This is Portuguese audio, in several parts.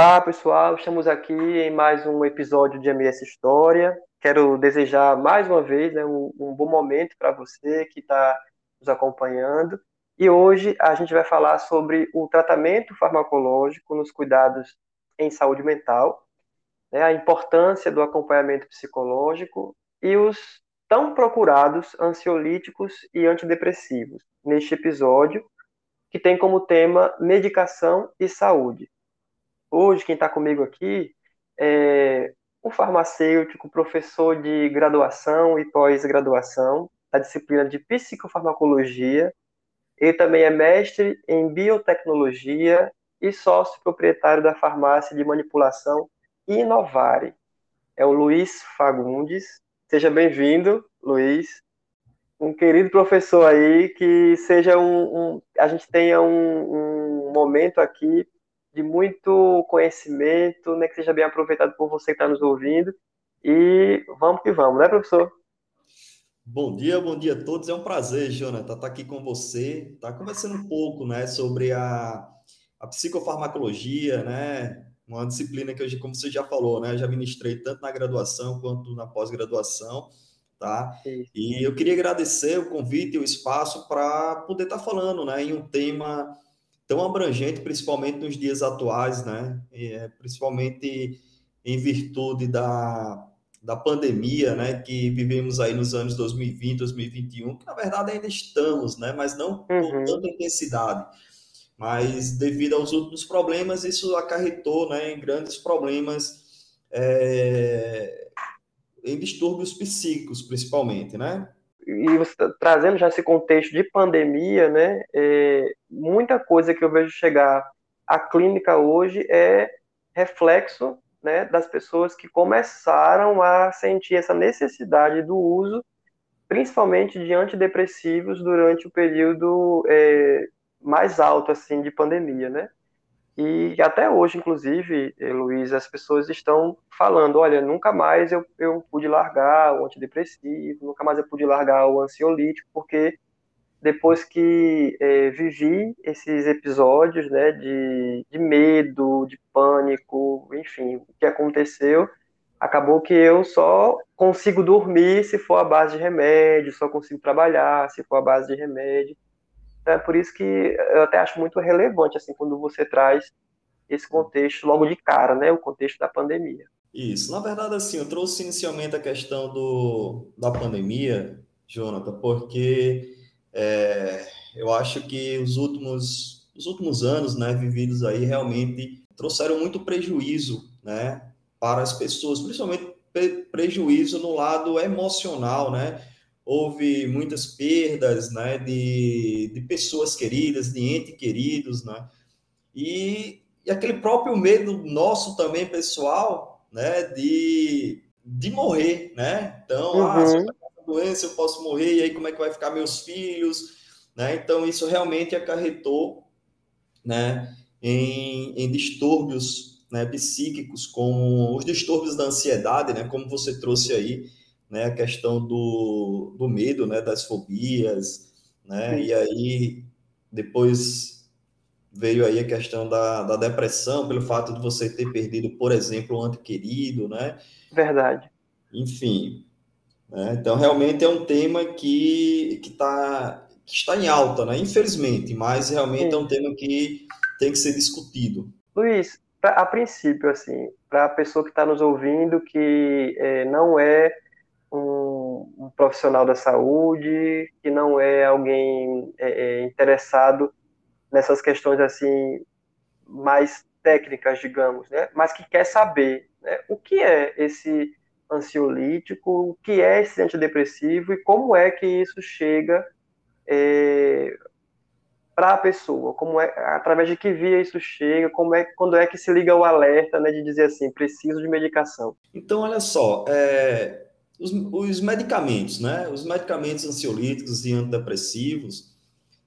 Olá, pessoal. Estamos aqui em mais um episódio de MS História. Quero desejar mais uma vez né, um, um bom momento para você que está nos acompanhando. E hoje a gente vai falar sobre o tratamento farmacológico nos cuidados em saúde mental, né, a importância do acompanhamento psicológico e os tão procurados ansiolíticos e antidepressivos neste episódio, que tem como tema medicação e saúde. Hoje, quem está comigo aqui é um farmacêutico, professor de graduação e pós-graduação da disciplina de psicofarmacologia. Ele também é mestre em biotecnologia e sócio proprietário da farmácia de manipulação Inovare. É o Luiz Fagundes. Seja bem-vindo, Luiz. Um querido professor aí, que seja um, um a gente tenha um, um momento aqui de muito conhecimento, né, que seja bem aproveitado por você que está nos ouvindo. E vamos que vamos, né, professor? Bom dia, bom dia a todos. É um prazer, Jonathan, estar aqui com você, tá conversando um pouco, né, sobre a, a psicofarmacologia, né, uma disciplina que eu, como você já falou, né, já ministrei tanto na graduação quanto na pós-graduação, tá? E eu queria agradecer o convite e o espaço para poder estar tá falando, né, em um tema tão abrangente, principalmente nos dias atuais, né? É, principalmente em virtude da, da pandemia, né? Que vivemos aí nos anos 2020, 2021, que na verdade ainda estamos, né? Mas não com uhum. tanta intensidade. Mas devido aos últimos problemas, isso acarretou, né? Em grandes problemas é, em distúrbios psíquicos, principalmente, né? E você tá trazendo já esse contexto de pandemia, né? É, muita coisa que eu vejo chegar à clínica hoje é reflexo né, das pessoas que começaram a sentir essa necessidade do uso, principalmente de antidepressivos durante o período é, mais alto assim de pandemia, né? E até hoje, inclusive, eh, Luiz, as pessoas estão falando: olha, nunca mais eu, eu pude largar o antidepressivo, nunca mais eu pude largar o ansiolítico, porque depois que é, vivi esses episódios né, de, de medo, de pânico, enfim, o que aconteceu, acabou que eu só consigo dormir se for a base de remédio, só consigo trabalhar se for a base de remédio. Então, é por isso que eu até acho muito relevante, assim, quando você traz esse contexto logo de cara, né? O contexto da pandemia. Isso. Na verdade, assim, eu trouxe inicialmente a questão do, da pandemia, Jonathan, porque é, eu acho que os últimos, os últimos anos, né, vividos aí, realmente trouxeram muito prejuízo, né, para as pessoas, principalmente prejuízo no lado emocional, né? Houve muitas perdas né, de, de pessoas queridas, de entes queridos, né? E, e aquele próprio medo nosso também, pessoal, né, de, de morrer, né? Então, uhum. ah, se eu uma doença, eu posso morrer, e aí como é que vai ficar meus filhos? Né? Então, isso realmente acarretou né, em, em distúrbios né, psíquicos, como os distúrbios da ansiedade, né, como você trouxe aí, né, a questão do, do medo, né, das fobias, né, e aí depois veio aí a questão da, da depressão, pelo fato de você ter perdido, por exemplo, um ante querido, né? Verdade. Enfim, né, então realmente é um tema que, que, tá, que está em alta, né, infelizmente, mas realmente Sim. é um tema que tem que ser discutido. Luiz, a princípio, assim, para a pessoa que está nos ouvindo, que é, não é um, um, profissional da saúde, que não é alguém é, é, interessado nessas questões assim mais técnicas, digamos, né? mas que quer saber né? o que é esse ansiolítico, o que é esse antidepressivo e como é que isso chega é, para a pessoa, como é, através de que via isso chega, como é, quando é que se liga o alerta, né, de dizer assim, preciso de medicação. Então, olha só, é, os, os medicamentos, né? Os medicamentos ansiolíticos e antidepressivos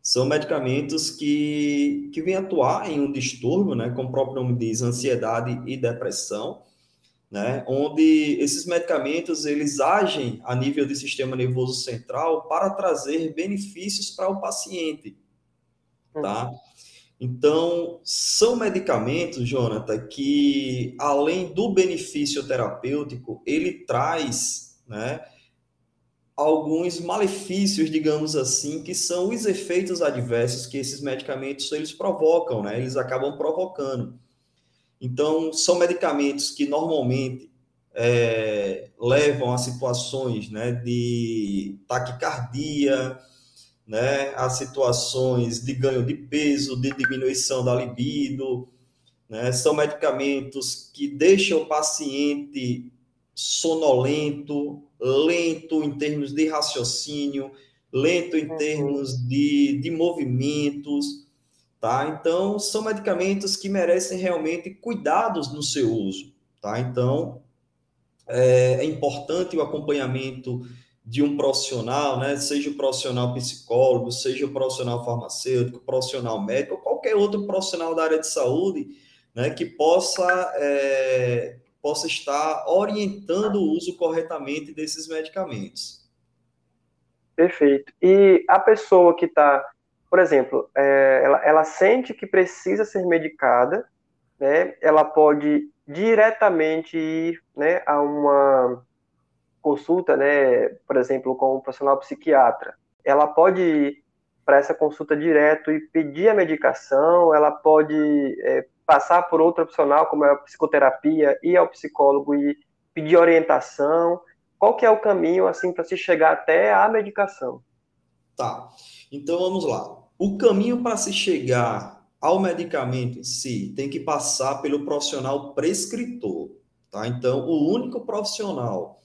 são medicamentos que, que vêm atuar em um distúrbio, né? Como o próprio nome diz, ansiedade e depressão, né? Onde esses medicamentos eles agem a nível do sistema nervoso central para trazer benefícios para o paciente, tá? Então, são medicamentos, Jonathan, que além do benefício terapêutico, ele traz, né, alguns malefícios, digamos assim, que são os efeitos adversos que esses medicamentos eles provocam, né? Eles acabam provocando. Então, são medicamentos que normalmente é, levam a situações né, de taquicardia, né, a situações de ganho de peso, de diminuição da libido, né, são medicamentos que deixam o paciente sonolento, lento em termos de raciocínio, lento em uhum. termos de, de movimentos, tá? Então, são medicamentos que merecem realmente cuidados no seu uso, tá? Então, é, é importante o acompanhamento de um profissional, né? Seja o profissional psicólogo, seja o profissional farmacêutico, profissional médico, ou qualquer outro profissional da área de saúde, né? Que possa é, possa estar orientando o uso corretamente desses medicamentos. Perfeito. E a pessoa que está, por exemplo, é, ela, ela sente que precisa ser medicada, né? Ela pode diretamente ir, né, a uma consulta, né, por exemplo, com um profissional psiquiatra. Ela pode ir para essa consulta direto e pedir a medicação, ela pode é, passar por outro profissional, como é a psicoterapia, ir ao psicólogo e pedir orientação. Qual que é o caminho, assim, para se chegar até a medicação? Tá. Então, vamos lá. O caminho para se chegar ao medicamento em si tem que passar pelo profissional prescritor, tá? Então, o único profissional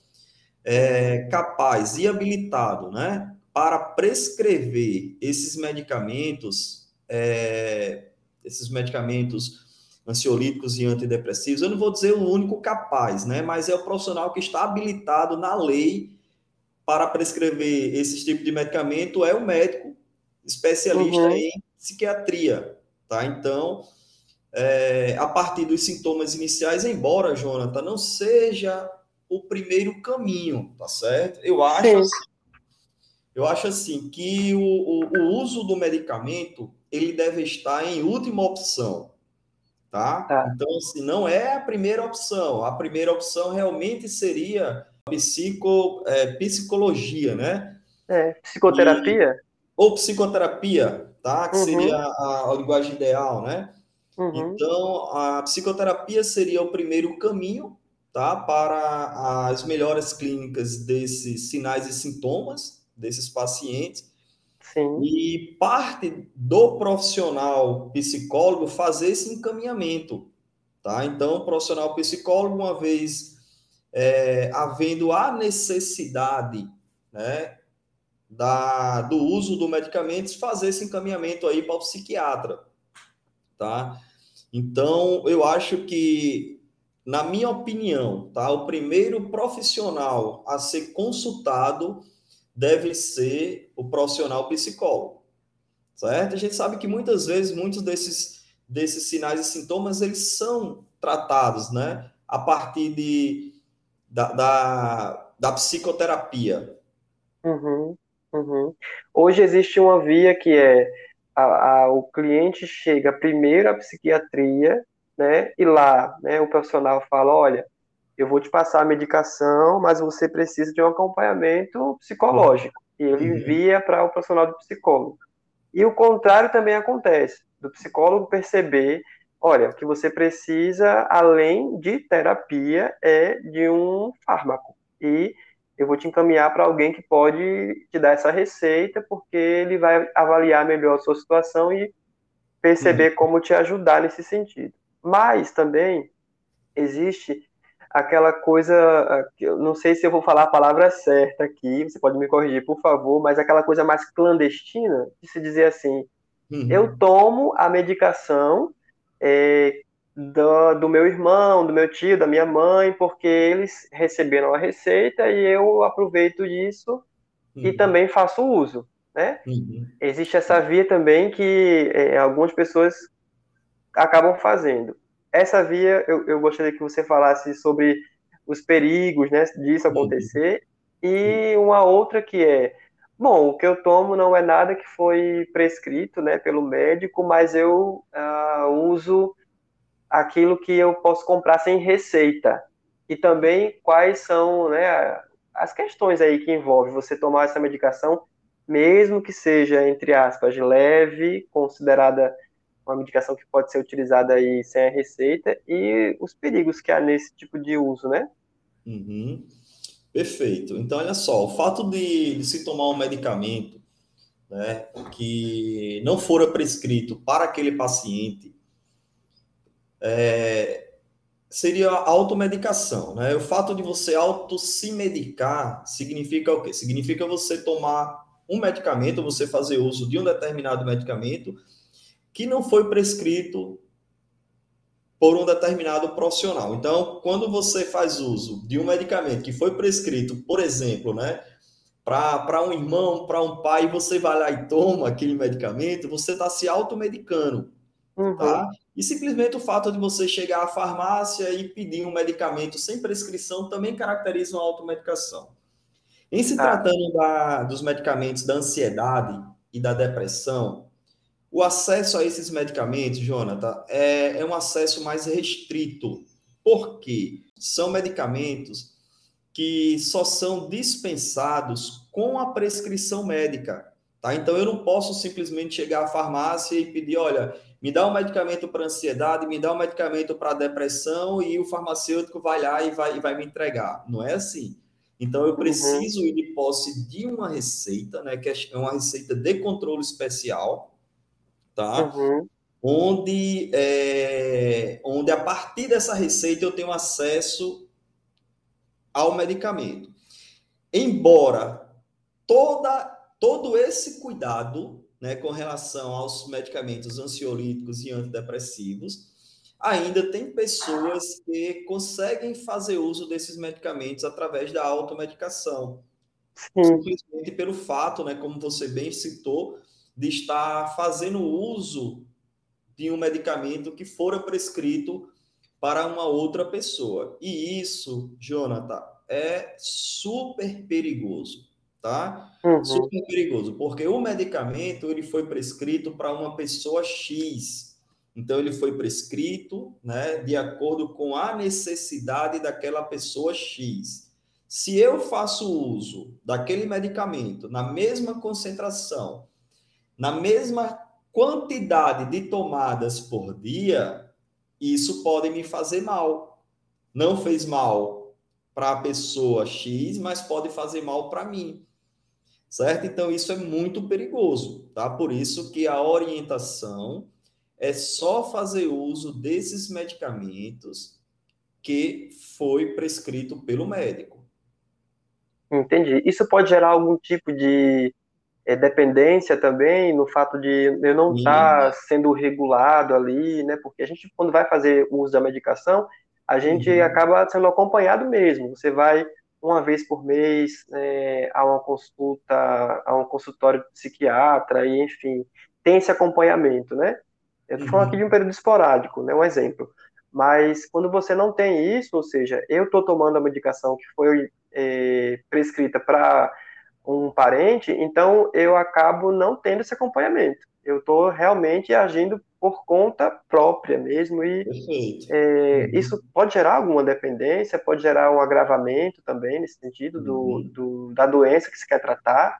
é, capaz e habilitado, né, para prescrever esses medicamentos, é, esses medicamentos ansiolíticos e antidepressivos, eu não vou dizer o único capaz, né? Mas é o profissional que está habilitado na lei para prescrever esse tipo de medicamento é o médico especialista uhum. em psiquiatria, tá? Então, é, a partir dos sintomas iniciais, embora, Jonathan, não seja o primeiro caminho, tá certo? Eu acho, assim, eu acho assim que o, o, o uso do medicamento ele deve estar em última opção, Tá? tá? Então, assim, não é a primeira opção. A primeira opção realmente seria psico, é, psicologia, né? É, psicoterapia? E, ou psicoterapia, tá? Que uhum. seria a, a, linguagem ideal, né? Uhum. Então, a psicoterapia seria o primeiro caminho, tá? Para as melhores clínicas desses sinais e sintomas desses pacientes. Sim. E parte do profissional psicólogo fazer esse encaminhamento, tá? Então, o profissional psicólogo, uma vez é, havendo a necessidade, né, da, do uso do medicamento, fazer esse encaminhamento aí para o psiquiatra, tá? Então, eu acho que, na minha opinião, tá, o primeiro profissional a ser consultado deve ser o profissional psicólogo, certo? A gente sabe que muitas vezes muitos desses, desses sinais e sintomas eles são tratados, né, a partir de, da, da, da psicoterapia. Uhum, uhum. Hoje existe uma via que é a, a, o cliente chega primeiro à psiquiatria, né, e lá, né, o profissional fala, olha, eu vou te passar a medicação, mas você precisa de um acompanhamento psicológico. E ele uhum. envia para o profissional do psicólogo. E o contrário também acontece, do psicólogo perceber, olha, o que você precisa, além de terapia, é de um fármaco. E eu vou te encaminhar para alguém que pode te dar essa receita, porque ele vai avaliar melhor a sua situação e perceber uhum. como te ajudar nesse sentido. Mas também existe aquela coisa, eu não sei se eu vou falar a palavra certa aqui, você pode me corrigir, por favor, mas aquela coisa mais clandestina, de se dizer assim, uhum. eu tomo a medicação é, do, do, meu irmão, do meu tio, da minha mãe, porque eles receberam a receita e eu aproveito disso uhum. e também faço uso, né? Uhum. Existe essa via também que é, algumas pessoas acabam fazendo essa via eu, eu gostaria que você falasse sobre os perigos né, disso acontecer. E uma outra que é Bom, o que eu tomo não é nada que foi prescrito, né, pelo médico, mas eu uh, uso aquilo que eu posso comprar sem receita. E também quais são, né, as questões aí que envolve você tomar essa medicação, mesmo que seja, entre aspas, leve, considerada uma medicação que pode ser utilizada aí sem a receita, e os perigos que há nesse tipo de uso, né? Uhum. Perfeito. Então, olha só, o fato de, de se tomar um medicamento né, que não fora prescrito para aquele paciente é, seria a automedicação. Né? O fato de você auto se medicar significa o quê? Significa você tomar um medicamento, você fazer uso de um determinado medicamento que não foi prescrito por um determinado profissional. Então, quando você faz uso de um medicamento que foi prescrito, por exemplo, né, para um irmão, para um pai, você vai lá e toma aquele medicamento, você está se automedicando, uhum. tá? E simplesmente o fato de você chegar à farmácia e pedir um medicamento sem prescrição também caracteriza uma automedicação. Em se tá. tratando da, dos medicamentos da ansiedade e da depressão, o acesso a esses medicamentos, Jonathan, é, é um acesso mais restrito. Por quê? São medicamentos que só são dispensados com a prescrição médica. Tá? Então, eu não posso simplesmente chegar à farmácia e pedir, olha, me dá um medicamento para ansiedade, me dá um medicamento para depressão e o farmacêutico vai lá e vai, e vai me entregar. Não é assim. Então, eu uhum. preciso uhum. ir de posse de uma receita, né, que é uma receita de controle especial, tá? Uhum. Onde, é, onde a partir dessa receita eu tenho acesso ao medicamento. Embora toda, todo esse cuidado né, com relação aos medicamentos ansiolíticos e antidepressivos, ainda tem pessoas que conseguem fazer uso desses medicamentos através da automedicação. Sim. Simplesmente pelo fato, né, como você bem citou, de estar fazendo uso de um medicamento que fora prescrito para uma outra pessoa. E isso, Jonathan, é super perigoso, tá? Uhum. Super perigoso, porque o medicamento ele foi prescrito para uma pessoa X. Então ele foi prescrito, né, de acordo com a necessidade daquela pessoa X. Se eu faço uso daquele medicamento na mesma concentração na mesma quantidade de tomadas por dia, isso pode me fazer mal. Não fez mal para a pessoa X, mas pode fazer mal para mim. Certo? Então isso é muito perigoso, tá? Por isso que a orientação é só fazer uso desses medicamentos que foi prescrito pelo médico. Entendi. Isso pode gerar algum tipo de dependência também no fato de eu não estar tá sendo regulado ali, né? Porque a gente, quando vai fazer uso da medicação, a gente uhum. acaba sendo acompanhado mesmo. Você vai uma vez por mês é, a uma consulta, a um consultório de psiquiatra, e enfim, tem esse acompanhamento, né? Eu estou falando aqui de um período esporádico, né? Um exemplo. Mas quando você não tem isso, ou seja, eu estou tomando a medicação que foi é, prescrita para um parente, então eu acabo não tendo esse acompanhamento. Eu estou realmente agindo por conta própria mesmo e é, isso pode gerar alguma dependência, pode gerar um agravamento também nesse sentido do, uhum. do, da doença que se quer tratar.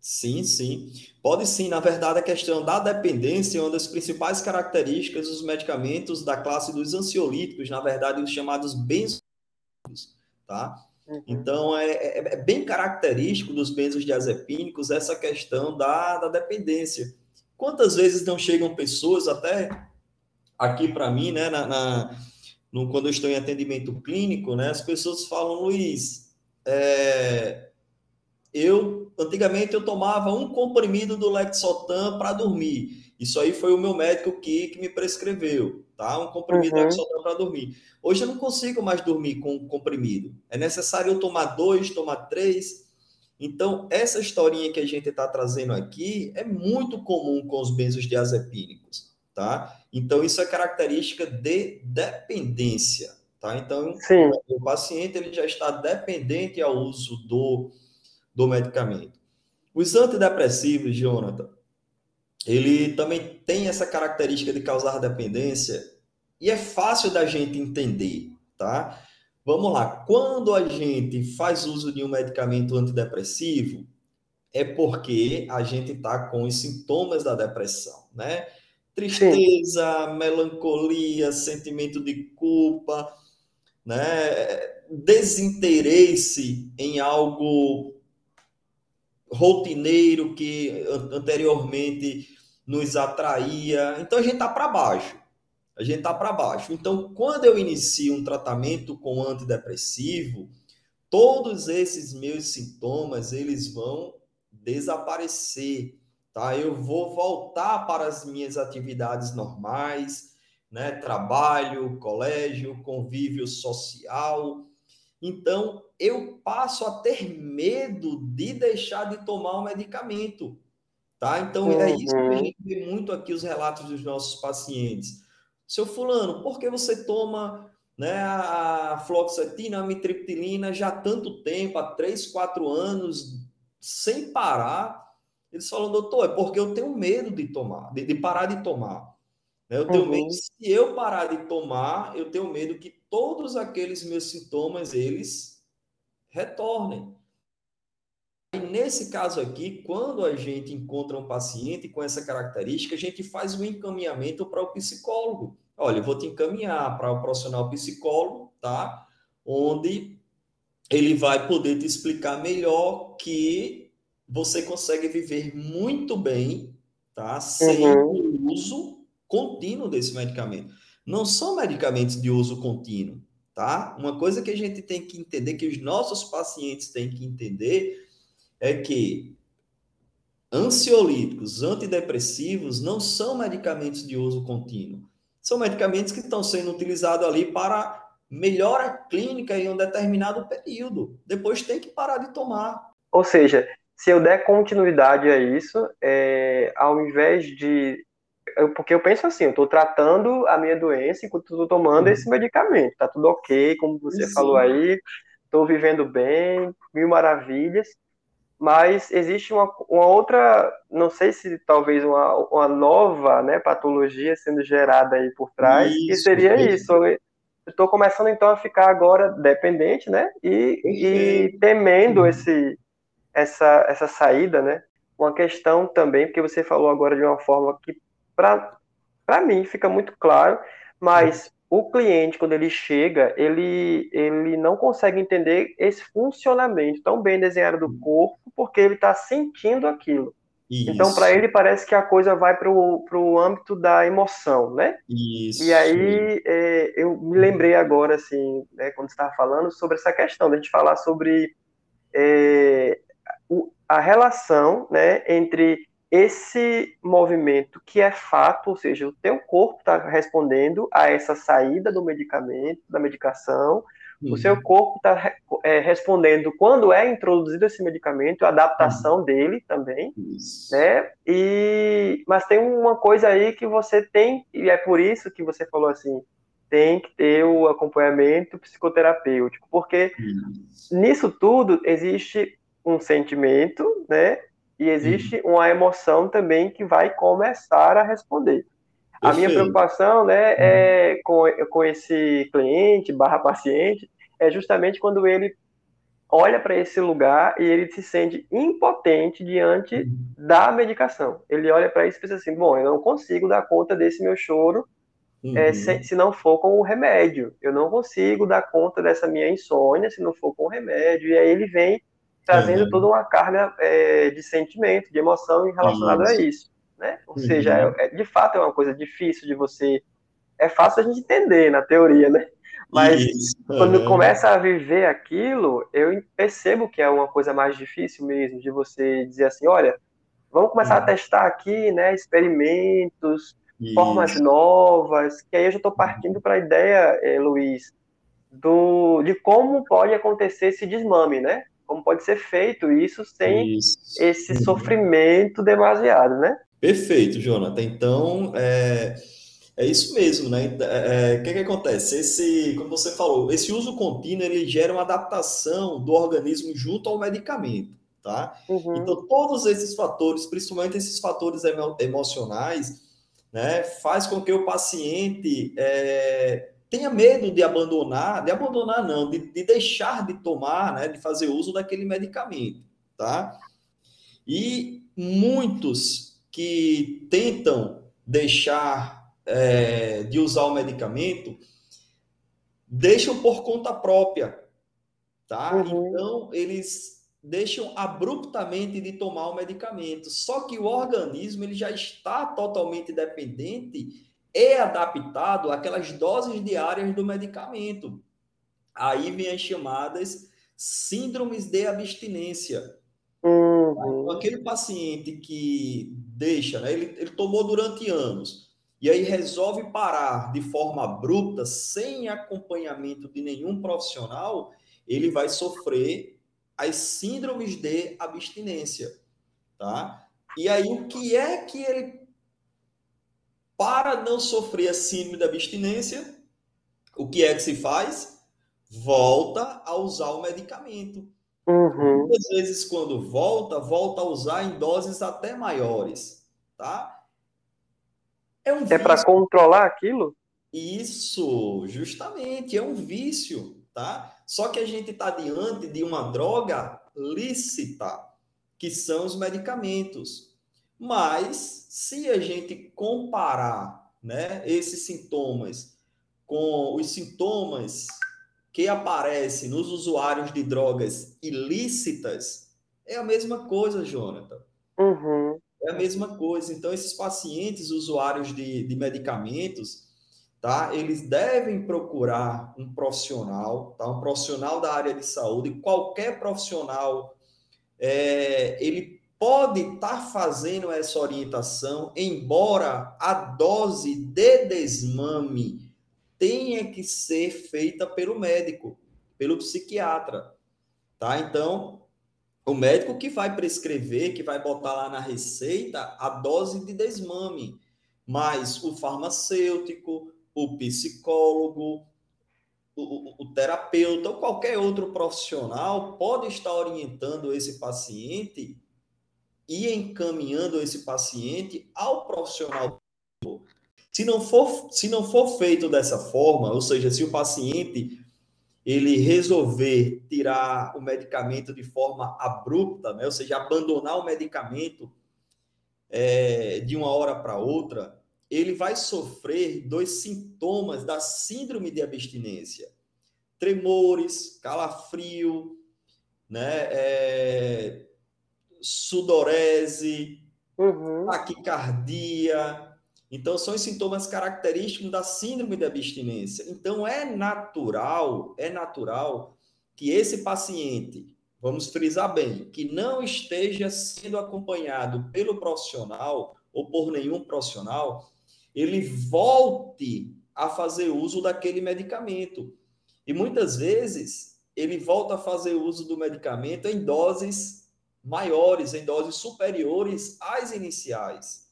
Sim, sim. Pode sim. Na verdade, a questão da dependência é uma das principais características dos medicamentos da classe dos ansiolíticos, na verdade, os chamados benzodiazepínicos, tá? Então, é, é, é, bem característico dos benzodiazepínicos essa questão da, da dependência. Quantas vezes não chegam pessoas, até aqui para mim, né, na, na no, quando eu estou em atendimento clínico, né, as pessoas falam, Luiz, é, eu antigamente eu tomava um comprimido do Lexotan para dormir. Isso aí foi o meu médico que, que me prescreveu, tá? Um comprimido uhum. Lexotan para dormir. Hoje eu não consigo mais dormir com comprimido. É necessário eu tomar dois, tomar três. Então, essa historinha que a gente está trazendo aqui é muito comum com os benzodiazepínicos, tá? Então, isso é característica de dependência, tá? Então, Sim. o paciente ele já está dependente ao uso do, do medicamento. Os antidepressivos, Jonathan, ele também tem essa característica de causar dependência e é fácil da gente entender, tá? Vamos lá, quando a gente faz uso de um medicamento antidepressivo, é porque a gente está com os sintomas da depressão, né? Tristeza, Sim. melancolia, sentimento de culpa, né? Desinteresse em algo rotineiro que anteriormente nos atraía. Então a gente está para baixo. A gente está para baixo. Então, quando eu inicio um tratamento com antidepressivo, todos esses meus sintomas eles vão desaparecer, tá? Eu vou voltar para as minhas atividades normais, né? Trabalho, colégio, convívio social. Então, eu passo a ter medo de deixar de tomar o medicamento, tá? Então, é isso que a uhum. gente vê muito aqui os relatos dos nossos pacientes. Seu fulano, por que você toma né, a fluoxetina, a mitriptilina já há tanto tempo, há 3, 4 anos, sem parar, eles falam, doutor, é porque eu tenho medo de tomar, de, de parar de tomar. Né? Eu tenho uhum. medo, se eu parar de tomar, eu tenho medo que todos aqueles meus sintomas, eles retornem. E nesse caso aqui, quando a gente encontra um paciente com essa característica, a gente faz um encaminhamento para o psicólogo. Olha, eu vou te encaminhar para o profissional psicólogo, tá? Onde ele vai poder te explicar melhor que você consegue viver muito bem, tá? Sem uhum. o uso contínuo desse medicamento. Não são medicamentos de uso contínuo, tá? Uma coisa que a gente tem que entender, que os nossos pacientes têm que entender, é que ansiolíticos, antidepressivos não são medicamentos de uso contínuo. São medicamentos que estão sendo utilizados ali para melhora clínica em um determinado período. Depois tem que parar de tomar. Ou seja, se eu der continuidade a isso, é, ao invés de. Eu, porque eu penso assim, eu estou tratando a minha doença enquanto estou tomando esse medicamento. Está tudo ok, como você Sim. falou aí, estou vivendo bem, mil maravilhas. Mas existe uma, uma outra, não sei se talvez uma, uma nova né, patologia sendo gerada aí por trás, isso, que seria isso estou começando então a ficar agora dependente, né? E, e temendo esse, essa, essa saída, né? Uma questão também, porque você falou agora de uma forma que, para mim, fica muito claro, mas o cliente, quando ele chega, ele, ele não consegue entender esse funcionamento tão bem desenhado do corpo, porque ele está sentindo aquilo. Isso. Então, para ele, parece que a coisa vai para o âmbito da emoção, né? Isso. E aí, é, eu me lembrei agora, assim, né, quando você estava falando, sobre essa questão, da gente falar sobre é, a relação né, entre esse movimento que é fato, ou seja, o teu corpo está respondendo a essa saída do medicamento, da medicação, Uhum. O seu corpo está é, respondendo quando é introduzido esse medicamento, a adaptação uhum. dele também, isso. né? E mas tem uma coisa aí que você tem e é por isso que você falou assim, tem que ter o acompanhamento psicoterapêutico, porque isso. nisso tudo existe um sentimento, né? E existe uhum. uma emoção também que vai começar a responder. A minha preocupação, né, uhum. é com, com esse cliente barra paciente, é justamente quando ele olha para esse lugar e ele se sente impotente diante uhum. da medicação. Ele olha para isso e pensa assim: bom, eu não consigo dar conta desse meu choro é, uhum. é, se, se, não for com o remédio. Eu não consigo dar conta dessa minha insônia se não for com o remédio. E aí ele vem trazendo uhum. toda uma carga é, de sentimento, de emoção relacionada a isso. Né? Ou uhum. seja, é, é, de fato é uma coisa difícil de você. É fácil a gente entender na teoria, né? Mas Isso. quando uhum. começa a viver aquilo, eu percebo que é uma coisa mais difícil mesmo, de você dizer assim, olha, vamos começar uhum. a testar aqui, né, experimentos, Isso. formas novas, que aí eu já estou partindo para a ideia, eh, Luiz, do, de como pode acontecer esse desmame, né? Como pode ser feito isso sem isso. esse uhum. sofrimento demasiado, né? Perfeito, Jonathan. Então, é é isso mesmo, né? É, é, o que, que acontece? Esse, como você falou, esse uso contínuo ele gera uma adaptação do organismo junto ao medicamento, tá? Uhum. Então, todos esses fatores, principalmente esses fatores emo emocionais, né, faz com que o paciente é, tenha medo de abandonar, de abandonar não, de, de deixar de tomar, né, de fazer uso daquele medicamento, tá? E muitos que tentam deixar é, de usar o medicamento deixam por conta própria, tá? Uhum. Então eles deixam abruptamente de tomar o medicamento. Só que o organismo ele já está totalmente dependente é adaptado àquelas doses diárias do medicamento. Aí vem as chamadas síndromes de abstinência. Uhum. Aquele paciente que deixa, né, ele, ele tomou durante anos, e aí resolve parar de forma abrupta, sem acompanhamento de nenhum profissional, ele vai sofrer as síndromes de abstinência, tá? E aí o que é que ele para não sofrer a síndrome da abstinência, o que é que se faz? Volta a usar o medicamento. Uhum. Muitas vezes, quando volta, volta a usar em doses até maiores, tá? É, um é para controlar aquilo? Isso, justamente, é um vício, tá? Só que a gente está diante de uma droga lícita, que são os medicamentos. Mas, se a gente comparar né, esses sintomas com os sintomas que aparecem nos usuários de drogas ilícitas, é a mesma coisa, Jonathan. Uhum. É a mesma coisa. Então, esses pacientes usuários de, de medicamentos, tá? Eles devem procurar um profissional, tá? Um profissional da área de saúde. Qualquer profissional, é, ele pode estar tá fazendo essa orientação, embora a dose de desmame tenha que ser feita pelo médico, pelo psiquiatra, tá? Então, o médico que vai prescrever, que vai botar lá na receita a dose de desmame, mas o farmacêutico, o psicólogo, o, o, terapeuta ou qualquer outro profissional pode estar orientando esse paciente e encaminhando esse paciente ao profissional. Se não for, se não for feito dessa forma, ou seja, se o paciente ele resolver tirar o medicamento de forma abrupta, né, ou seja, abandonar o medicamento é, de uma hora para outra, ele vai sofrer dois sintomas da síndrome de abstinência: tremores, calafrio, né, é, sudorese, uhum. taquicardia. Então, são os sintomas característicos da síndrome de abstinência. Então, é natural, é natural que esse paciente, vamos frisar bem, que não esteja sendo acompanhado pelo profissional ou por nenhum profissional, ele volte a fazer uso daquele medicamento. E muitas vezes ele volta a fazer uso do medicamento em doses maiores, em doses superiores às iniciais.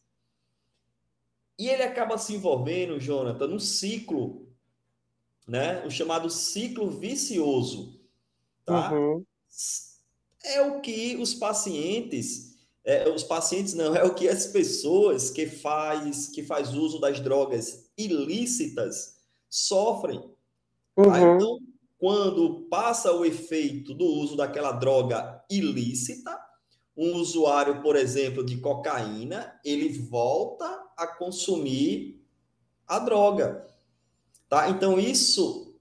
E ele acaba se envolvendo, Jonathan, num ciclo, né? O chamado ciclo vicioso, tá? Uhum. É o que os pacientes, é, os pacientes não, é o que as pessoas que faz, que faz uso das drogas ilícitas sofrem. Tá? Uhum. Tá? Então, quando passa o efeito do uso daquela droga ilícita, um usuário, por exemplo, de cocaína, ele volta a consumir a droga. Tá? Então, isso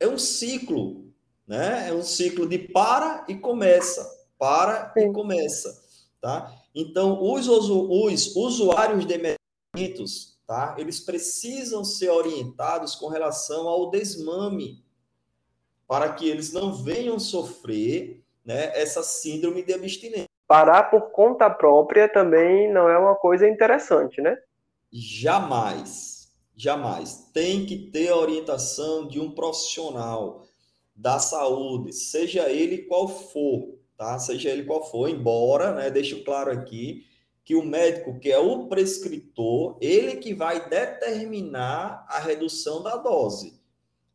é um ciclo, né? É um ciclo de para e começa, para Sim. e começa, tá? Então, os, os usuários de medicamentos, tá? Eles precisam ser orientados com relação ao desmame para que eles não venham sofrer né, essa síndrome de abstinência. Parar por conta própria também não é uma coisa interessante, né? Jamais, jamais. Tem que ter a orientação de um profissional da saúde, seja ele qual for, tá? Seja ele qual for, embora, né, deixo claro aqui, que o médico, que é o prescritor, ele que vai determinar a redução da dose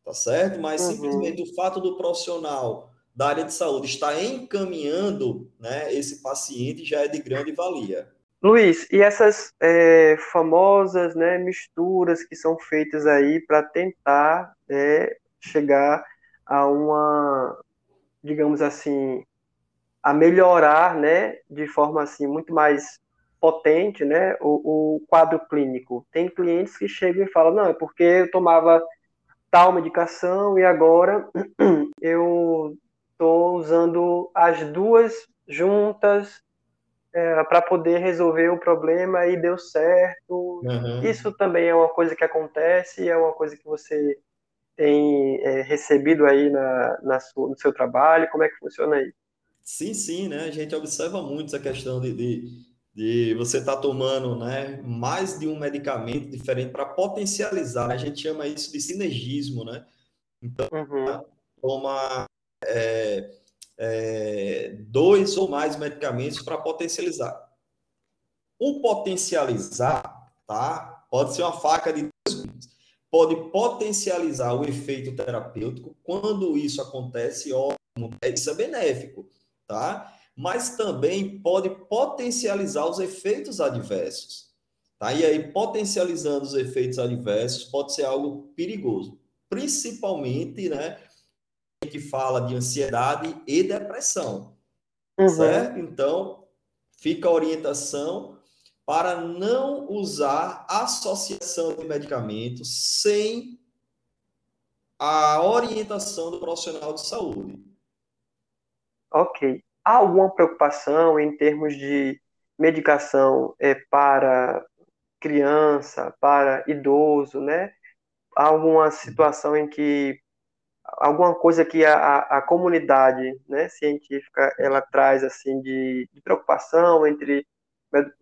tá certo? Mas uhum. simplesmente o fato do profissional da área de saúde está encaminhando né, esse paciente já é de grande valia. Luiz, e essas é, famosas né, misturas que são feitas aí para tentar é, chegar a uma, digamos assim, a melhorar, né, de forma assim muito mais potente, né, o, o quadro clínico. Tem clientes que chegam e falam, não, é porque eu tomava tal medicação e agora eu estou usando as duas juntas é, para poder resolver o problema e deu certo. Uhum. Isso também é uma coisa que acontece, é uma coisa que você tem é, recebido aí na, na sua, no seu trabalho? Como é que funciona aí? Sim, sim, né? A gente observa muito essa questão de, de, de você estar tá tomando né, mais de um medicamento diferente para potencializar. A gente chama isso de sinergismo, né? Então, uhum. toma é, é, dois ou mais medicamentos para potencializar. O potencializar, tá? Pode ser uma faca de dois pode potencializar o efeito terapêutico. Quando isso acontece, ótimo, isso é benéfico, tá? Mas também pode potencializar os efeitos adversos. Tá? E aí, potencializando os efeitos adversos, pode ser algo perigoso. Principalmente, né? Que fala de ansiedade e depressão. Uhum. Certo? Então, fica a orientação para não usar associação de medicamentos sem a orientação do profissional de saúde. Ok. Há alguma preocupação em termos de medicação é, para criança, para idoso, né? Há alguma situação em que alguma coisa que a, a comunidade né, científica ela traz assim de, de preocupação entre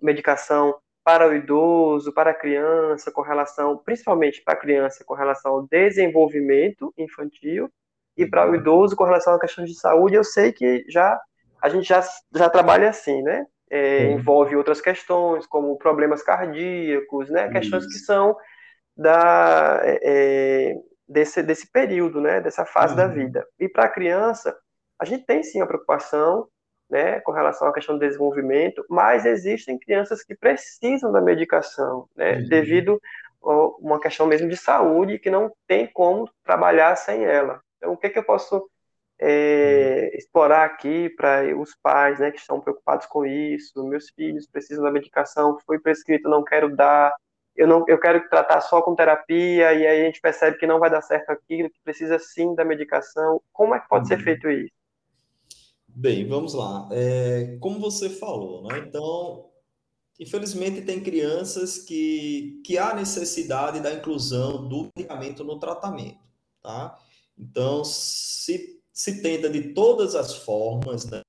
medicação para o idoso, para a criança, com relação, principalmente para a criança, com relação ao desenvolvimento infantil, e para o uhum. idoso, com relação à questão de saúde, eu sei que já a gente já, já trabalha assim, né? É, envolve outras questões, como problemas cardíacos, né? Questões que são da, é, é, desse, desse período, né? Dessa fase uhum. da vida. E para a criança, a gente tem sim a preocupação né, com relação à questão do desenvolvimento, mas existem crianças que precisam da medicação, né, uhum. devido a uma questão mesmo de saúde que não tem como trabalhar sem ela. Então, o que, que eu posso é, explorar aqui para os pais, né, que estão preocupados com isso? Meus filhos precisam da medicação, foi prescrito, não quero dar. Eu não, eu quero tratar só com terapia e aí a gente percebe que não vai dar certo aquilo, que precisa sim da medicação. Como é que pode uhum. ser feito isso? Bem, vamos lá. É, como você falou, né? Então, infelizmente tem crianças que, que há necessidade da inclusão do medicamento no tratamento, tá? Então, se, se tenta de todas as formas, né?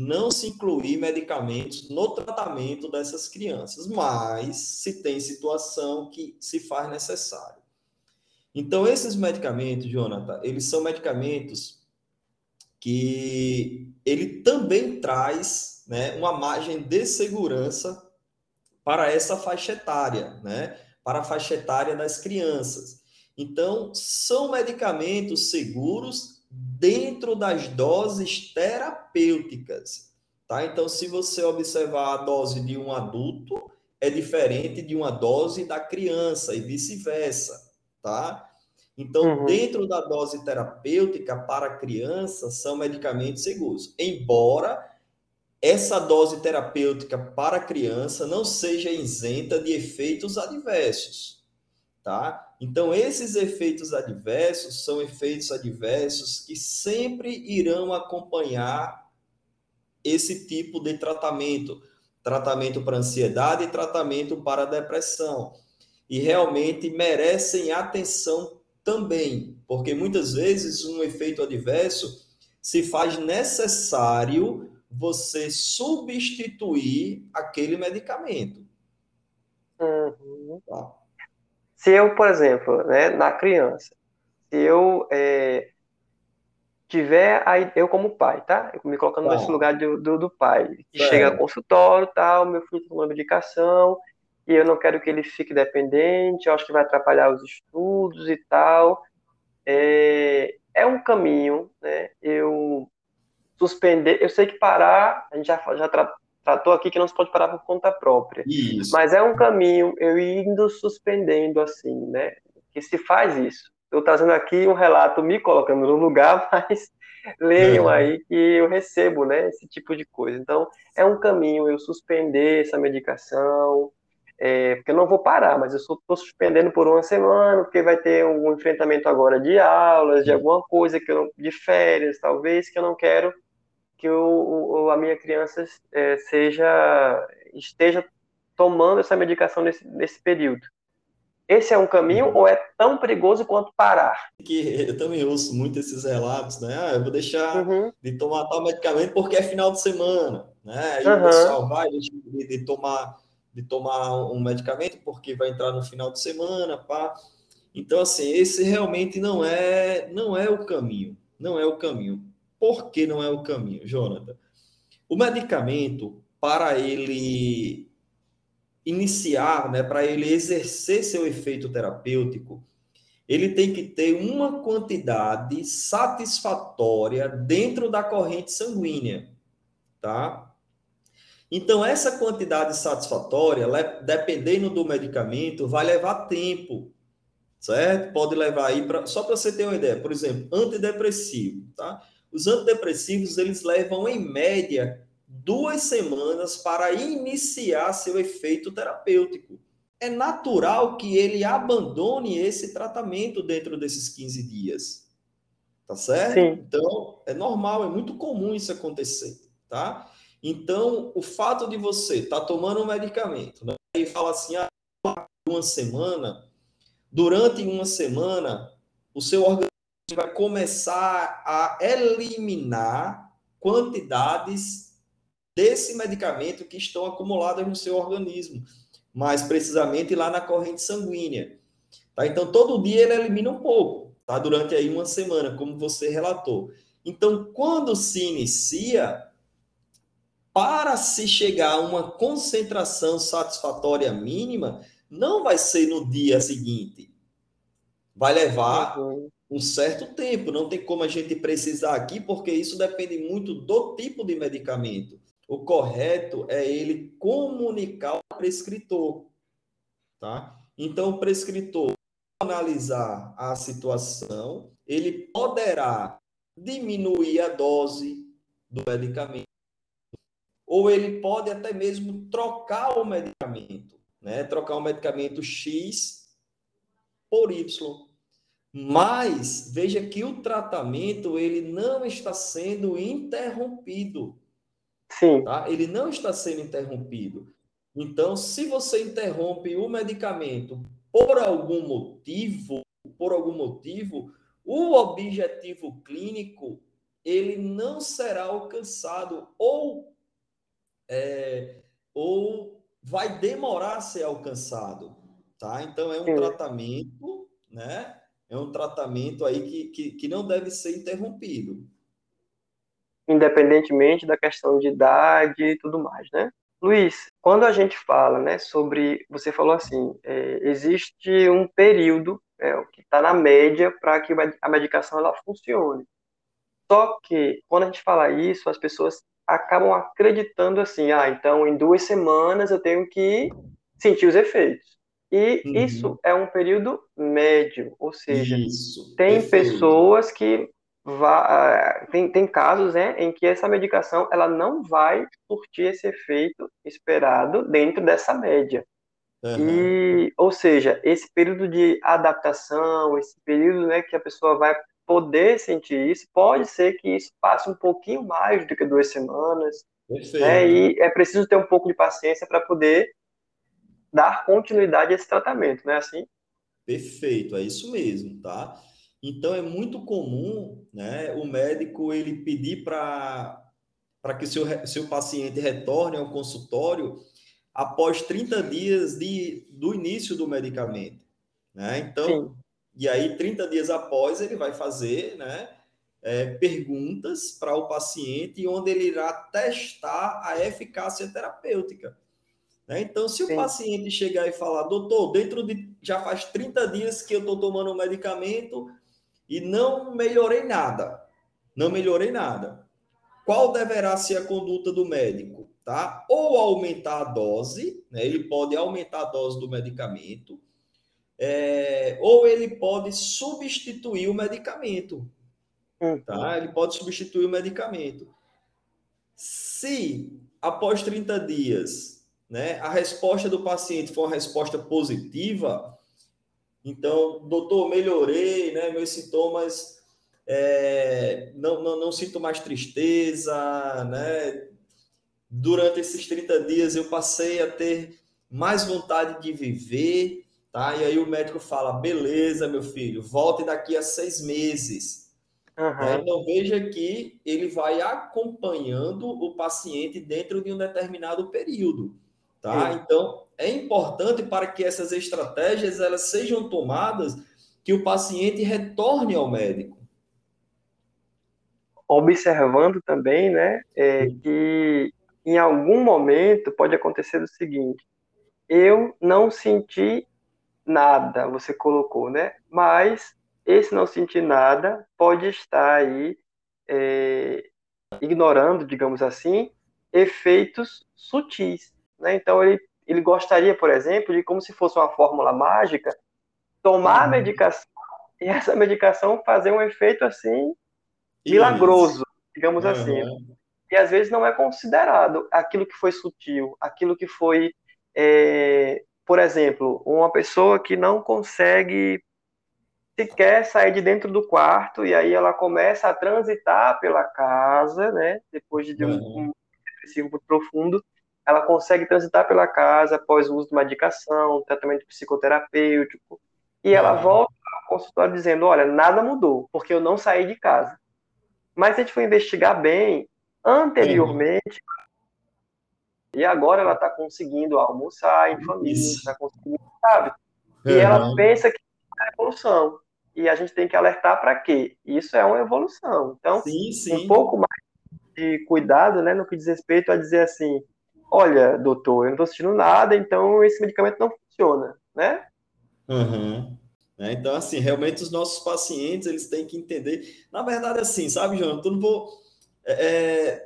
Não se incluir medicamentos no tratamento dessas crianças, mas se tem situação que se faz necessário. Então, esses medicamentos, Jonathan, eles são medicamentos que ele também traz né, uma margem de segurança para essa faixa etária, né, para a faixa etária das crianças. Então, são medicamentos seguros dentro das doses terapêuticas. Tá? Então, se você observar a dose de um adulto, é diferente de uma dose da criança e vice-versa. Tá? Então, uhum. dentro da dose terapêutica para criança, são medicamentos seguros. Embora essa dose terapêutica para criança não seja isenta de efeitos adversos, tá? Então, esses efeitos adversos são efeitos adversos que sempre irão acompanhar esse tipo de tratamento, tratamento para ansiedade e tratamento para depressão. E realmente merecem atenção também, porque muitas vezes um efeito adverso se faz necessário você substituir aquele medicamento. Uhum. Tá? Se eu, por exemplo, né, na criança, se eu é, tiver, aí, eu como pai, tá? Eu me colocando tá. nesse lugar do, do, do pai, que é. chega ao consultório, tal, meu filho tomando medicação, e eu não quero que ele fique dependente, eu acho que vai atrapalhar os estudos e tal. É, é um caminho, né? Eu suspender. Eu sei que parar, a gente já, já tratou aqui que não se pode parar por conta própria. Isso. Mas é um caminho eu indo suspendendo assim, né? Que se faz isso. Estou trazendo aqui um relato me colocando no lugar, mas leiam é. aí que eu recebo, né? Esse tipo de coisa. Então, é um caminho eu suspender essa medicação, é, porque eu não vou parar, mas eu estou suspendendo por uma semana, porque vai ter um enfrentamento agora de aulas, de alguma coisa que eu, de férias, talvez, que eu não quero que o, o a minha criança é, seja esteja tomando essa medicação nesse, nesse período. Esse é um caminho uhum. ou é tão perigoso quanto parar? Que eu também ouço muito esses relatos, né? Ah, eu vou deixar uhum. de tomar tal medicamento porque é final de semana, né? Aí uhum. o pessoal vai de, de tomar de tomar um medicamento porque vai entrar no final de semana, pá. Então, assim, esse realmente não é, não é o caminho. Não é o caminho. Por que não é o caminho, Jonathan? O medicamento, para ele iniciar, né, para ele exercer seu efeito terapêutico, ele tem que ter uma quantidade satisfatória dentro da corrente sanguínea, tá? Então, essa quantidade satisfatória, dependendo do medicamento, vai levar tempo, certo? Pode levar aí para. Só para você ter uma ideia, por exemplo, antidepressivo, tá? Os antidepressivos, eles levam, em média, duas semanas para iniciar seu efeito terapêutico. É natural que ele abandone esse tratamento dentro desses 15 dias. Tá certo? Sim. Então, é normal, é muito comum isso acontecer, tá? Então, o fato de você estar tá tomando um medicamento né, e fala assim, ah, uma semana, durante uma semana, o seu organismo vai começar a eliminar quantidades desse medicamento que estão acumuladas no seu organismo, mais precisamente lá na corrente sanguínea. Tá? Então, todo dia ele elimina um pouco, tá? durante aí uma semana, como você relatou. Então, quando se inicia, para se chegar a uma concentração satisfatória mínima, não vai ser no dia seguinte. Vai levar. Um certo tempo. Não tem como a gente precisar aqui, porque isso depende muito do tipo de medicamento. O correto é ele comunicar ao prescritor, tá? Então, o prescritor analisar a situação, ele poderá diminuir a dose do medicamento ou ele pode até mesmo trocar o medicamento, né? Trocar o medicamento X por Y. Mas veja que o tratamento ele não está sendo interrompido. Sim. Tá? Ele não está sendo interrompido. Então, se você interrompe o medicamento por algum motivo, por algum motivo, o objetivo clínico ele não será alcançado ou é, ou vai demorar a ser alcançado, tá? Então é um Sim. tratamento, né? É um tratamento aí que, que, que não deve ser interrompido. Independentemente da questão de idade e tudo mais, né? Luiz, quando a gente fala, né, sobre, você falou assim, é, existe um período é, que está na média para que a medicação ela funcione. Só que quando a gente fala isso, as pessoas acabam acreditando assim, ah, então em duas semanas eu tenho que sentir os efeitos. E uhum. isso é um período médio, ou seja, isso, tem perfeito. pessoas que vá, tem, tem casos né, em que essa medicação ela não vai surtir esse efeito esperado dentro dessa média. Uhum. E, ou seja, esse período de adaptação, esse período né, que a pessoa vai poder sentir isso, pode ser que isso passe um pouquinho mais do que duas semanas. Né? E é preciso ter um pouco de paciência para poder dar continuidade a esse tratamento, não é assim? Perfeito, é isso mesmo, tá? Então é muito comum, né, o médico ele pedir para para que seu seu paciente retorne ao consultório após 30 dias de, do início do medicamento, né? Então, Sim. E aí, 30 dias após, ele vai fazer né, é, perguntas para o paciente, onde ele irá testar a eficácia terapêutica. Né? Então, se Sim. o paciente chegar e falar, doutor, dentro de já faz 30 dias que eu estou tomando um medicamento e não melhorei nada, não melhorei nada. qual deverá ser a conduta do médico? Tá? Ou aumentar a dose, né? ele pode aumentar a dose do medicamento, é, ou ele pode substituir o medicamento. Uhum. Tá? Ele pode substituir o medicamento. Se após 30 dias né, a resposta do paciente for uma resposta positiva, então, doutor, melhorei, né, meus sintomas é, não, não, não sinto mais tristeza, né? Durante esses 30 dias eu passei a ter mais vontade de viver, tá? E aí o médico fala, beleza, meu filho, volte daqui a seis meses. Uhum. Então veja que ele vai acompanhando o paciente dentro de um determinado período, tá? Então é importante para que essas estratégias elas sejam tomadas que o paciente retorne ao médico observando também, né, é, que em algum momento pode acontecer o seguinte: eu não senti nada, você colocou, né? Mas esse não sentir nada pode estar aí é, ignorando, digamos assim, efeitos sutis, né? Então ele ele gostaria, por exemplo, de como se fosse uma fórmula mágica, tomar a uhum. medicação e essa medicação fazer um efeito assim milagroso, digamos uhum. assim. E às vezes não é considerado aquilo que foi sutil, aquilo que foi, é, por exemplo, uma pessoa que não consegue sequer sair de dentro do quarto e aí ela começa a transitar pela casa, né? Depois de um, uhum. um depressivo profundo, ela consegue transitar pela casa após o uso de medicação, tratamento psicoterapêutico, e ela volta ao consultório dizendo: Olha, nada mudou, porque eu não saí de casa. Mas se a gente for investigar bem, anteriormente, e agora ela está conseguindo almoçar em família, está conseguindo, sabe? E uhum. ela pensa que é evolução. E a gente tem que alertar para quê? Isso é uma evolução. Então, sim, sim. um pouco mais de cuidado, né, no que diz respeito a dizer assim, olha, doutor, eu não estou sentindo nada, então esse medicamento não funciona, né? Uhum. Né? Então, assim, realmente os nossos pacientes, eles têm que entender. Na verdade, assim, sabe, João, eu não vou... É,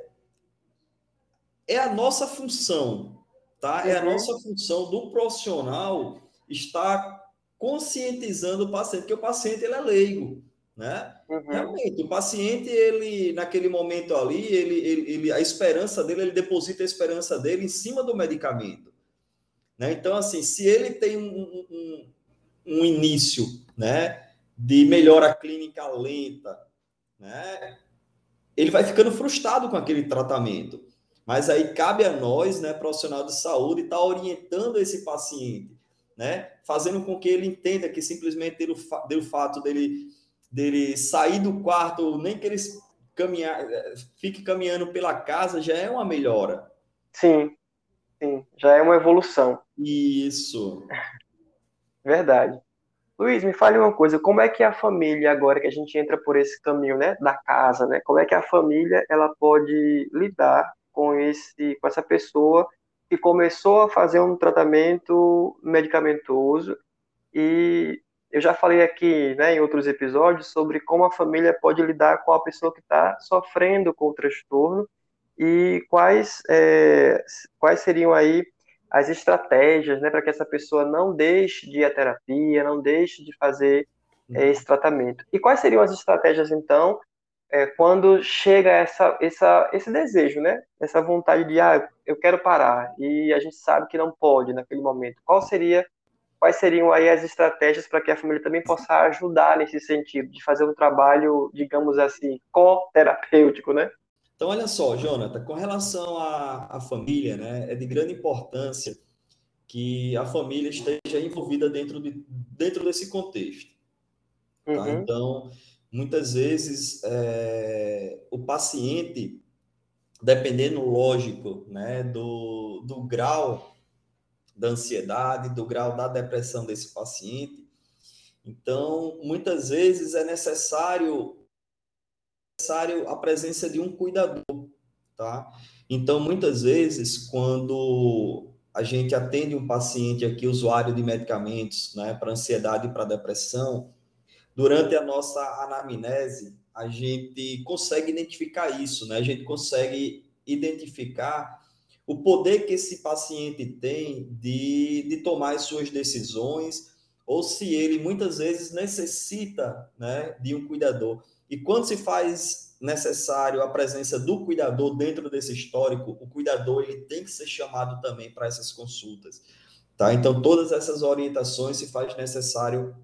é, é a nossa função, tá? É a uhum. nossa função do profissional estar conscientizando o paciente, porque o paciente, ele é leigo, né? Uhum. Realmente, o paciente, ele, naquele momento ali, ele, ele, ele, a esperança dele, ele deposita a esperança dele em cima do medicamento. Né? Então, assim, se ele tem um, um um início, né, de melhora clínica lenta, né, ele vai ficando frustrado com aquele tratamento. Mas aí cabe a nós, né, profissional de saúde, estar tá orientando esse paciente, né, fazendo com que ele entenda que simplesmente pelo, pelo fato dele, dele sair do quarto, nem que ele caminhar, fique caminhando pela casa, já é uma melhora. Sim, sim, já é uma evolução. Isso. Verdade. Luiz, me fale uma coisa, como é que a família, agora que a gente entra por esse caminho, né, da casa, né, como é que a família, ela pode lidar com esse, com essa pessoa que começou a fazer um tratamento medicamentoso e eu já falei aqui, né, em outros episódios sobre como a família pode lidar com a pessoa que está sofrendo com o transtorno e quais, é, quais seriam aí as estratégias né, para que essa pessoa não deixe de ir à terapia, não deixe de fazer é, esse tratamento. E quais seriam as estratégias, então, é, quando chega essa, essa, esse desejo, né? essa vontade de, ah, eu quero parar, e a gente sabe que não pode naquele momento. Qual seria, quais seriam aí as estratégias para que a família também possa ajudar nesse sentido, de fazer um trabalho, digamos assim, co-terapêutico, né? Então, olha só, Jonathan, com relação à, à família, né, é de grande importância que a família esteja envolvida dentro, de, dentro desse contexto. Tá? Uhum. Então, muitas vezes, é, o paciente, dependendo, lógico, né, do, do grau da ansiedade, do grau da depressão desse paciente, então, muitas vezes é necessário necessário a presença de um cuidador, tá? Então, muitas vezes, quando a gente atende um paciente aqui, usuário de medicamentos, né, para ansiedade e para depressão, durante a nossa anamnese, a gente consegue identificar isso, né? A gente consegue identificar o poder que esse paciente tem de, de tomar as suas decisões, ou se ele muitas vezes necessita né, de um cuidador. E quando se faz necessário a presença do cuidador dentro desse histórico, o cuidador ele tem que ser chamado também para essas consultas. Tá? Então, todas essas orientações se faz necessário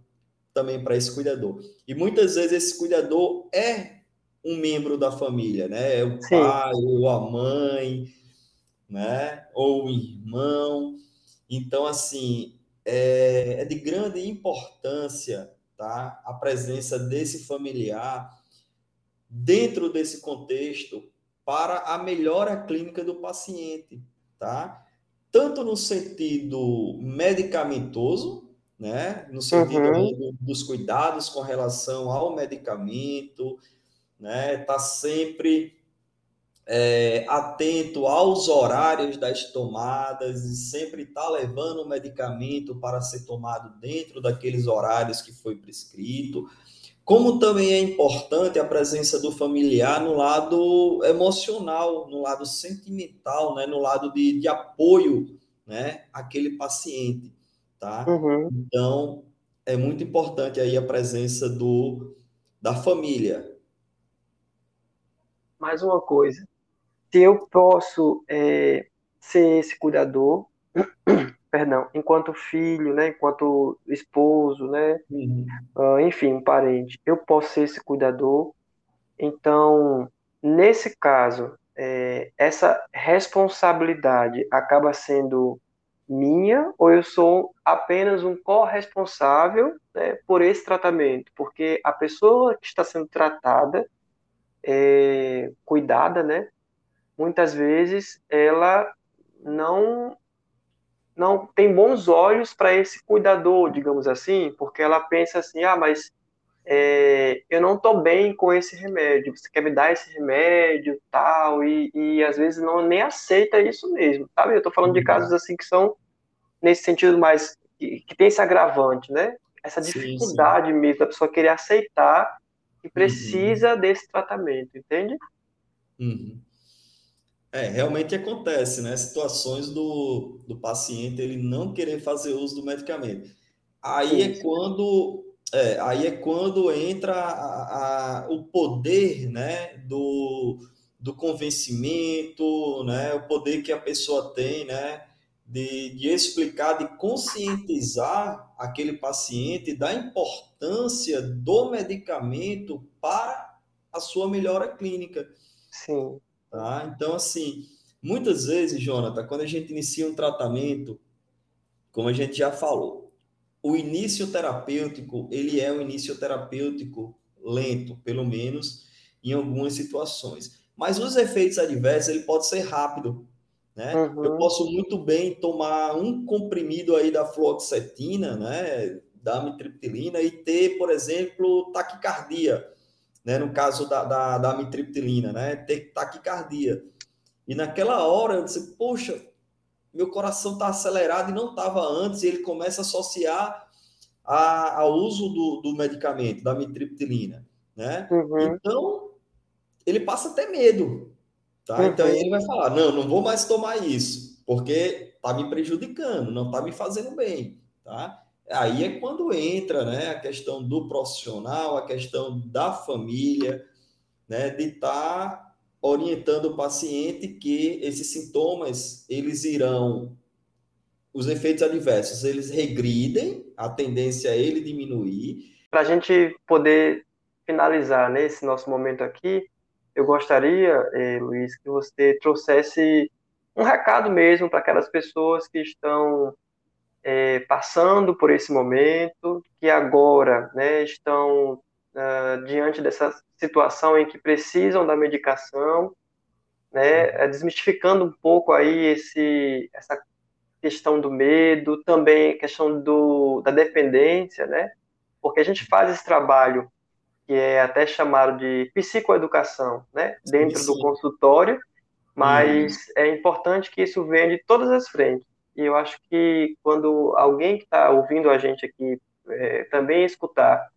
também para esse cuidador. E muitas vezes esse cuidador é um membro da família, né? É o Sim. pai ou a mãe, né? Ou irmão. Então, assim, é, é de grande importância, tá? A presença desse familiar dentro desse contexto para a melhora clínica do paciente, tá? Tanto no sentido medicamentoso, né? No sentido uhum. dos cuidados com relação ao medicamento, né? Tá sempre é, atento aos horários das tomadas e sempre está levando o medicamento para ser tomado dentro daqueles horários que foi prescrito. Como também é importante a presença do familiar no lado emocional, no lado sentimental, né, no lado de, de apoio né, àquele paciente. Tá? Uhum. Então, é muito importante aí a presença do, da família. Mais uma coisa, se eu posso é, ser esse cuidador, perdão, enquanto filho, né, enquanto esposo, né, uhum. uh, enfim, um parente, eu posso ser esse cuidador. Então, nesse caso, é, essa responsabilidade acaba sendo minha ou eu sou apenas um corresponsável né, por esse tratamento? Porque a pessoa que está sendo tratada, é, cuidada, né, muitas vezes ela não não tem bons olhos para esse cuidador, digamos assim, porque ela pensa assim, ah, mas é, eu não estou bem com esse remédio, você quer me dar esse remédio, tal, e, e às vezes não nem aceita isso mesmo, sabe? Eu estou falando de uhum. casos assim que são nesse sentido mais que, que tem esse agravante, né? Essa dificuldade sim, sim. mesmo da pessoa querer aceitar que precisa uhum. desse tratamento, entende? Uhum. É, realmente acontece, né? Situações do, do paciente ele não querer fazer uso do medicamento. Aí é quando é, aí é quando entra a, a, o poder, né, do, do convencimento, né, o poder que a pessoa tem, né, de, de explicar, de conscientizar aquele paciente da importância do medicamento para a sua melhora clínica. Sim. Tá? Então, assim, muitas vezes, Jonathan, quando a gente inicia um tratamento, como a gente já falou, o início terapêutico, ele é um início terapêutico lento, pelo menos em algumas situações. Mas os efeitos adversos, ele pode ser rápido, né? Uhum. Eu posso muito bem tomar um comprimido aí da fluoxetina, né, da amitriptilina e ter, por exemplo, taquicardia né? No caso da, da, da amitriptilina, né? Ter taquicardia. E naquela hora eu disse, poxa, meu coração está acelerado e não estava antes, e ele começa a associar a, ao uso do, do medicamento, da mitriptilina, né? Uhum. Então, ele passa até medo, tá? Uhum. Então, ele vai falar, não, não vou mais tomar isso, porque está me prejudicando, não está me fazendo bem, tá? Aí é quando entra né, a questão do profissional, a questão da família, né, de estar tá orientando o paciente que esses sintomas eles irão, os efeitos adversos, eles regridem, a tendência é ele diminuir. Para a gente poder finalizar nesse né, nosso momento aqui, eu gostaria, eh, Luiz, que você trouxesse um recado mesmo para aquelas pessoas que estão é, passando por esse momento, que agora né, estão uh, diante dessa situação em que precisam da medicação, né, é, desmistificando um pouco aí esse, essa questão do medo, também a questão do, da dependência, né, porque a gente faz esse trabalho que é até chamado de psicoeducação, né, dentro sim, sim. do consultório, mas hum. é importante que isso venha de todas as frentes e eu acho que quando alguém que está ouvindo a gente aqui é, também escutar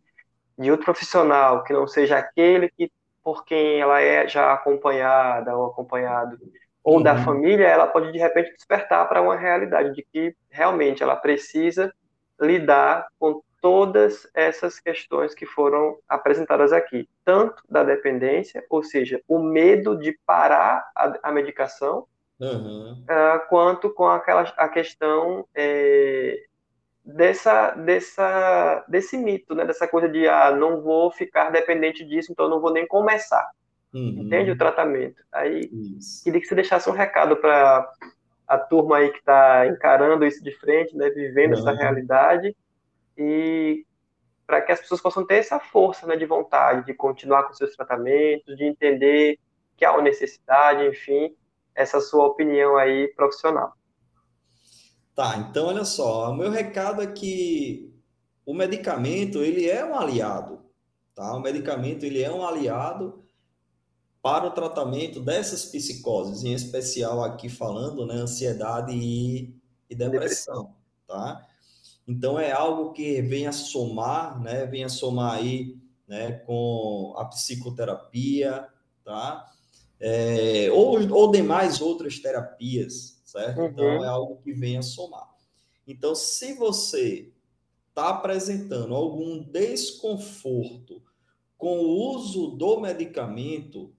de outro profissional que não seja aquele que por quem ela é já acompanhada ou acompanhado ou uhum. da família, ela pode de repente despertar para uma realidade de que realmente ela precisa lidar com todas essas questões que foram apresentadas aqui, tanto da dependência, ou seja, o medo de parar a, a medicação, uhum. uh, quanto com aquela, a questão é, dessa, dessa, desse mito, né? dessa coisa de ah, não vou ficar dependente disso, então não vou nem começar. Uhum. Entende o tratamento? Aí isso. queria que você deixasse um recado para a turma aí que está encarando isso de frente, né? vivendo uhum. essa realidade, e para que as pessoas possam ter essa força né, de vontade de continuar com seus tratamentos, de entender que há uma necessidade, enfim, essa sua opinião aí profissional. Tá, então olha só, o meu recado é que o medicamento, ele é um aliado, tá? O medicamento, ele é um aliado para o tratamento dessas psicoses, em especial aqui falando, né, ansiedade e, e depressão, tá? Então é algo que vem a somar, né, vem a somar aí, né, com a psicoterapia, tá? É, ou, ou demais outras terapias, certo? Uhum. Então, é algo que vem a somar. Então, se você está apresentando algum desconforto com o uso do medicamento,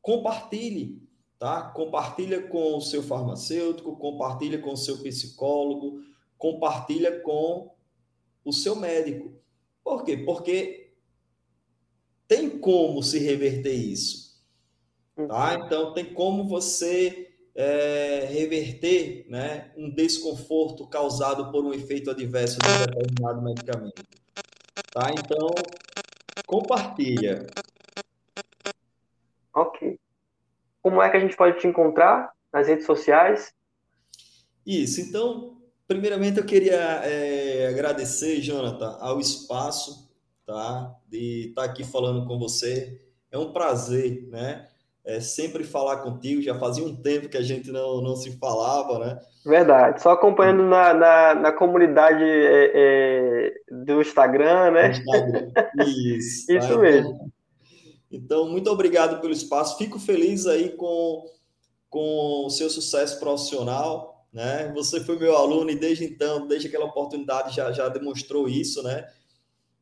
compartilhe, tá? Compartilha com o seu farmacêutico, compartilha com o seu psicólogo, compartilha com o seu médico. Por quê? Porque tem como se reverter isso, tá? Uhum. Então tem como você é, reverter né, um desconforto causado por um efeito adverso de um determinado medicamento. Tá? Então, compartilha. Ok. Como é que a gente pode te encontrar nas redes sociais? Isso. Então, primeiramente eu queria é, agradecer, Jonathan, ao espaço tá, de estar aqui falando com você. É um prazer, né? É, sempre falar contigo. Já fazia um tempo que a gente não, não se falava, né? Verdade. Só acompanhando na, na, na comunidade é, é, do Instagram, né? Instagram. Isso. Isso tá? mesmo. Então, muito obrigado pelo espaço. Fico feliz aí com, com o seu sucesso profissional, né? Você foi meu aluno e desde então, desde aquela oportunidade, já, já demonstrou isso, né?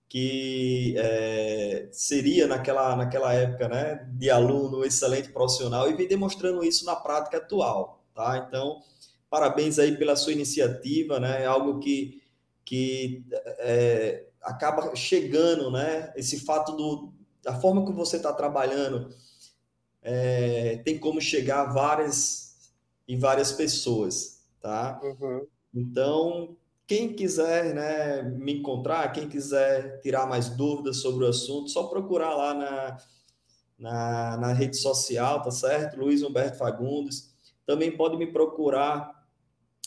Que é, seria naquela, naquela época né, de aluno excelente profissional e vem demonstrando isso na prática atual. Tá? Então, parabéns aí pela sua iniciativa, né? é algo que, que é, acaba chegando, né? esse fato do, da forma que você está trabalhando é, tem como chegar a várias e várias pessoas. Tá? Uhum. Então, quem quiser né, me encontrar, quem quiser tirar mais dúvidas sobre o assunto, só procurar lá na, na, na rede social, tá certo? Luiz Humberto Fagundes. Também pode me procurar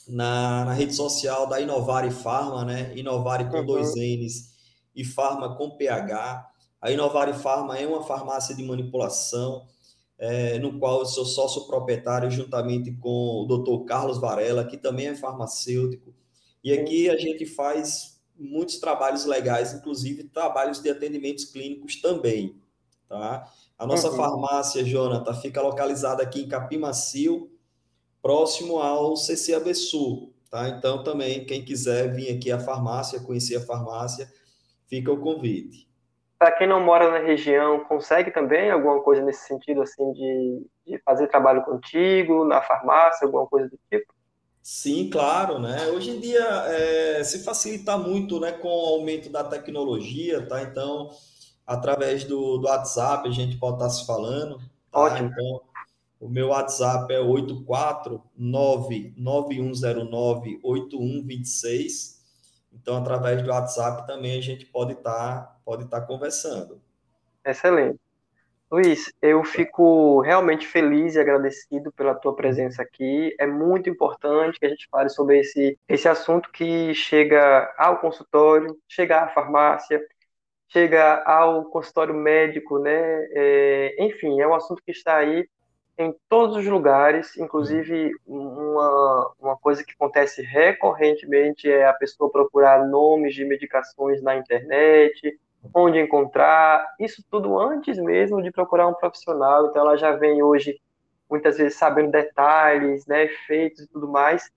na, na rede social da Inovare Farma, né? Inovare com uhum. dois N's e Farma com PH. A Inovare Farma é uma farmácia de manipulação, é, no qual eu sou sócio proprietário juntamente com o Dr. Carlos Varela, que também é farmacêutico e aqui a gente faz muitos trabalhos legais, inclusive trabalhos de atendimentos clínicos também, tá? A nossa uhum. farmácia, Jonathan, fica localizada aqui em Capim Macio, próximo ao CCAB Sul, tá? Então, também, quem quiser vir aqui à farmácia, conhecer a farmácia, fica o convite. Para quem não mora na região, consegue também alguma coisa nesse sentido, assim, de, de fazer trabalho contigo, na farmácia, alguma coisa do tipo? Sim, claro, né? Hoje em dia é, se facilita muito, né, com o aumento da tecnologia, tá? Então, através do, do WhatsApp a gente pode estar se falando. Tá? Ótimo. Então, o meu WhatsApp é 849-9109-8126. Então, através do WhatsApp também a gente pode estar, pode estar conversando. Excelente. Luiz, eu fico realmente feliz e agradecido pela tua presença aqui. É muito importante que a gente fale sobre esse, esse assunto que chega ao consultório, chega à farmácia, chega ao consultório médico, né? É, enfim, é um assunto que está aí em todos os lugares, inclusive uma, uma coisa que acontece recorrentemente é a pessoa procurar nomes de medicações na internet, onde encontrar, isso tudo antes mesmo de procurar um profissional, então ela já vem hoje muitas vezes sabendo detalhes, né, efeitos e tudo mais,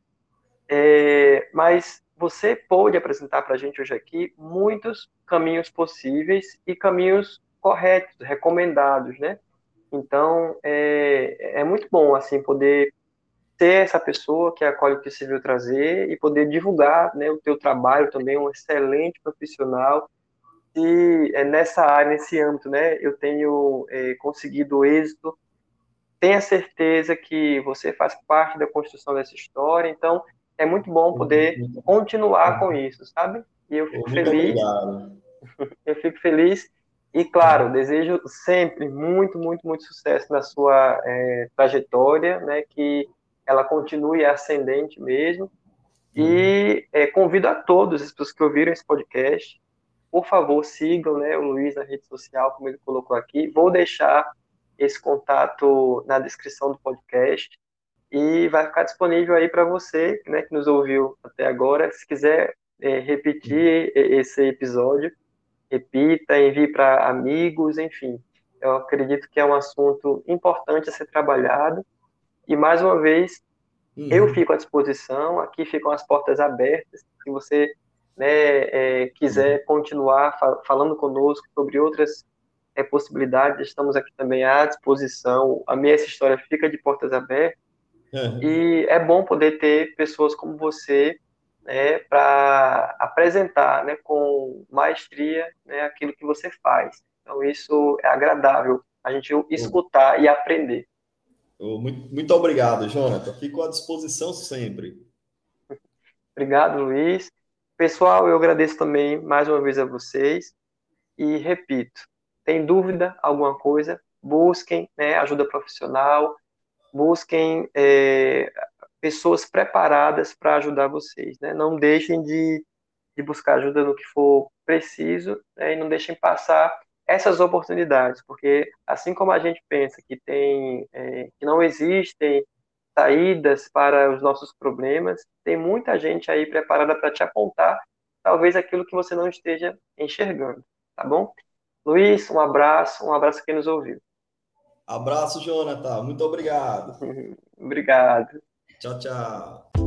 é, mas você pode apresentar para a gente hoje aqui muitos caminhos possíveis e caminhos corretos, recomendados, né? Então, é, é muito bom, assim, poder ser essa pessoa que a Quality Civil trazer e poder divulgar né, o teu trabalho também, um excelente profissional. E é nessa área, nesse âmbito, né, eu tenho é, conseguido êxito. Tenha certeza que você faz parte da construção dessa história, então é muito bom poder continuar com isso, sabe? E eu fico muito feliz. Obrigado. Eu fico feliz e, claro, desejo sempre muito, muito, muito sucesso na sua é, trajetória, né, que ela continue ascendente mesmo. E é, convido a todos as pessoas que ouviram esse podcast, por favor, sigam né, o Luiz na rede social, como ele colocou aqui. Vou deixar esse contato na descrição do podcast e vai ficar disponível aí para você né, que nos ouviu até agora. Se quiser é, repetir esse episódio, repita, envie para amigos, enfim. Eu acredito que é um assunto importante a ser trabalhado. E, mais uma vez, uhum. eu fico à disposição, aqui ficam as portas abertas, se você né, é, quiser uhum. continuar falando conosco sobre outras é, possibilidades, estamos aqui também à disposição. A minha essa história fica de portas abertas. Uhum. E é bom poder ter pessoas como você né, para apresentar né, com maestria né, aquilo que você faz. Então, isso é agradável, a gente escutar e aprender. Muito, muito obrigado, Jonathan. Fico à disposição sempre. Obrigado, Luiz. Pessoal, eu agradeço também mais uma vez a vocês e repito, tem dúvida, alguma coisa, busquem né, ajuda profissional, busquem é, pessoas preparadas para ajudar vocês. Né? Não deixem de, de buscar ajuda no que for preciso né? e não deixem passar essas oportunidades, porque assim como a gente pensa que tem é, que não existem saídas para os nossos problemas, tem muita gente aí preparada para te apontar talvez aquilo que você não esteja enxergando, tá bom? Luiz, um abraço, um abraço a quem nos ouviu. Abraço, Jonathan. Muito obrigado. obrigado. Tchau, tchau.